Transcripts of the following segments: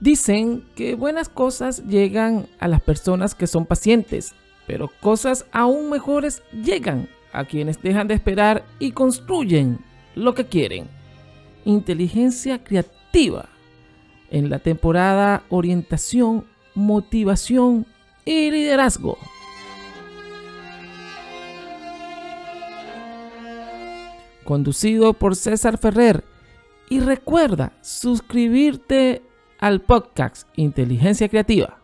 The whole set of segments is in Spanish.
Dicen que buenas cosas llegan a las personas que son pacientes, pero cosas aún mejores llegan a quienes dejan de esperar y construyen lo que quieren. Inteligencia creativa en la temporada Orientación, Motivación y Liderazgo. Conducido por César Ferrer. Y recuerda suscribirte al podcast Inteligencia Creativa.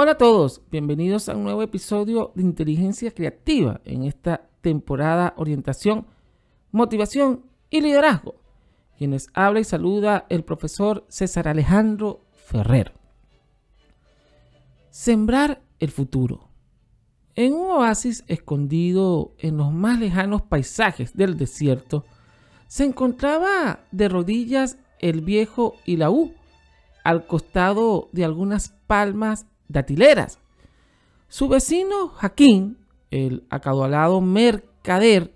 Hola a todos, bienvenidos a un nuevo episodio de Inteligencia Creativa en esta temporada Orientación, Motivación y Liderazgo. Quienes habla y saluda el profesor César Alejandro Ferrer. Sembrar el futuro. En un oasis escondido en los más lejanos paisajes del desierto, se encontraba de rodillas el viejo Ilaú, al costado de algunas palmas datileras. Su vecino Jaquín, el acaudalado mercader,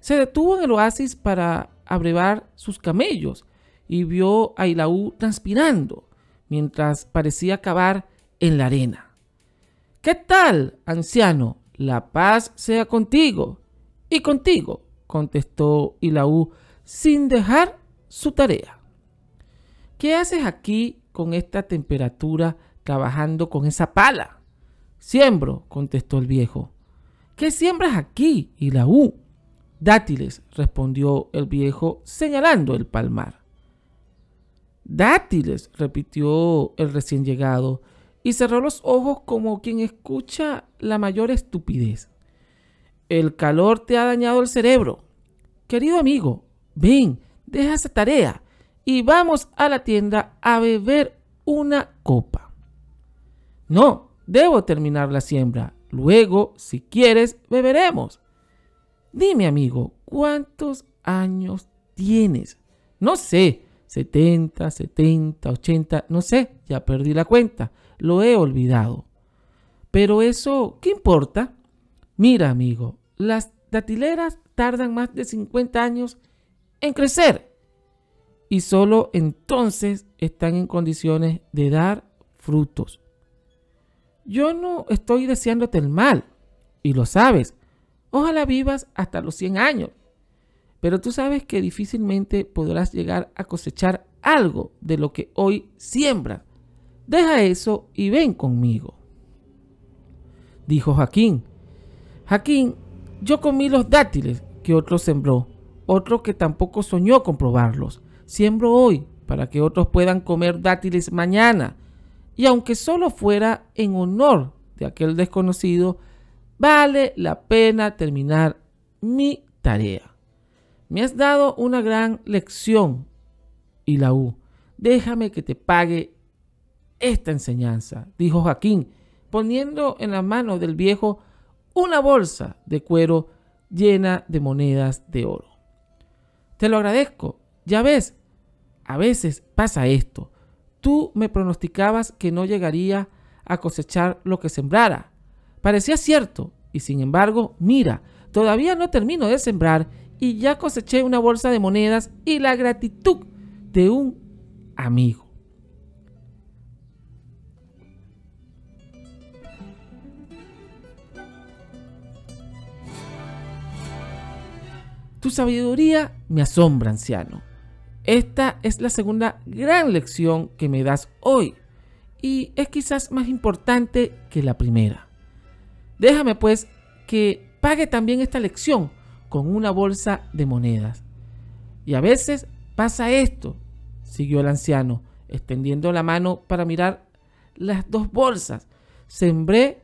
se detuvo en el oasis para abrevar sus camellos y vio a Ilaú transpirando mientras parecía cavar en la arena. ¿Qué tal, anciano? La paz sea contigo. Y contigo, contestó Ilaú sin dejar su tarea. ¿Qué haces aquí con esta temperatura trabajando con esa pala. Siembro, contestó el viejo. ¿Qué siembras aquí? Y la U. Dátiles, respondió el viejo, señalando el palmar. Dátiles, repitió el recién llegado, y cerró los ojos como quien escucha la mayor estupidez. El calor te ha dañado el cerebro. Querido amigo, ven, deja esa tarea y vamos a la tienda a beber una copa. No, debo terminar la siembra. Luego, si quieres, beberemos. Dime, amigo, ¿cuántos años tienes? No sé, 70, 70, 80, no sé, ya perdí la cuenta, lo he olvidado. Pero eso, ¿qué importa? Mira, amigo, las datileras tardan más de 50 años en crecer y solo entonces están en condiciones de dar frutos. Yo no estoy deseándote el mal, y lo sabes. Ojalá vivas hasta los 100 años. Pero tú sabes que difícilmente podrás llegar a cosechar algo de lo que hoy siembras. Deja eso y ven conmigo. Dijo Jaquín. Jaquín, yo comí los dátiles que otro sembró, otro que tampoco soñó comprobarlos. Siembro hoy para que otros puedan comer dátiles mañana y aunque solo fuera en honor de aquel desconocido, vale la pena terminar mi tarea. Me has dado una gran lección, y la U. Déjame que te pague esta enseñanza, dijo Joaquín, poniendo en la mano del viejo una bolsa de cuero llena de monedas de oro. Te lo agradezco. Ya ves, a veces pasa esto. Tú me pronosticabas que no llegaría a cosechar lo que sembrara. Parecía cierto, y sin embargo, mira, todavía no termino de sembrar y ya coseché una bolsa de monedas y la gratitud de un amigo. Tu sabiduría me asombra, anciano. Esta es la segunda gran lección que me das hoy y es quizás más importante que la primera. Déjame pues que pague también esta lección con una bolsa de monedas. Y a veces pasa esto, siguió el anciano, extendiendo la mano para mirar las dos bolsas. Sembré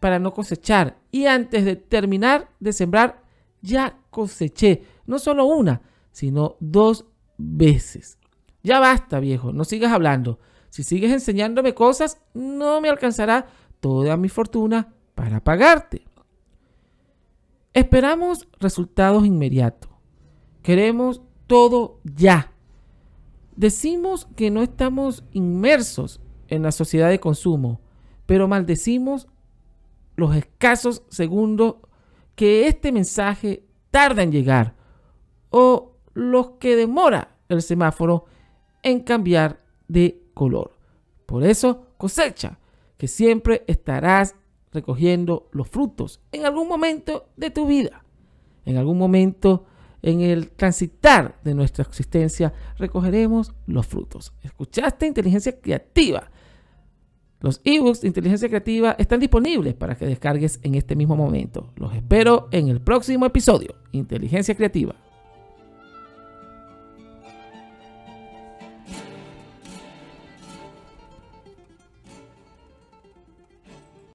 para no cosechar y antes de terminar de sembrar ya coseché no solo una, sino dos veces. Ya basta, viejo, no sigas hablando. Si sigues enseñándome cosas, no me alcanzará toda mi fortuna para pagarte. Esperamos resultados inmediatos. Queremos todo ya. Decimos que no estamos inmersos en la sociedad de consumo, pero maldecimos los escasos segundos que este mensaje tarda en llegar o los que demora el semáforo en cambiar de color. Por eso cosecha que siempre estarás recogiendo los frutos en algún momento de tu vida, en algún momento en el transitar de nuestra existencia recogeremos los frutos. ¿Escuchaste inteligencia creativa? Los ebooks de inteligencia creativa están disponibles para que descargues en este mismo momento. Los espero en el próximo episodio. Inteligencia creativa.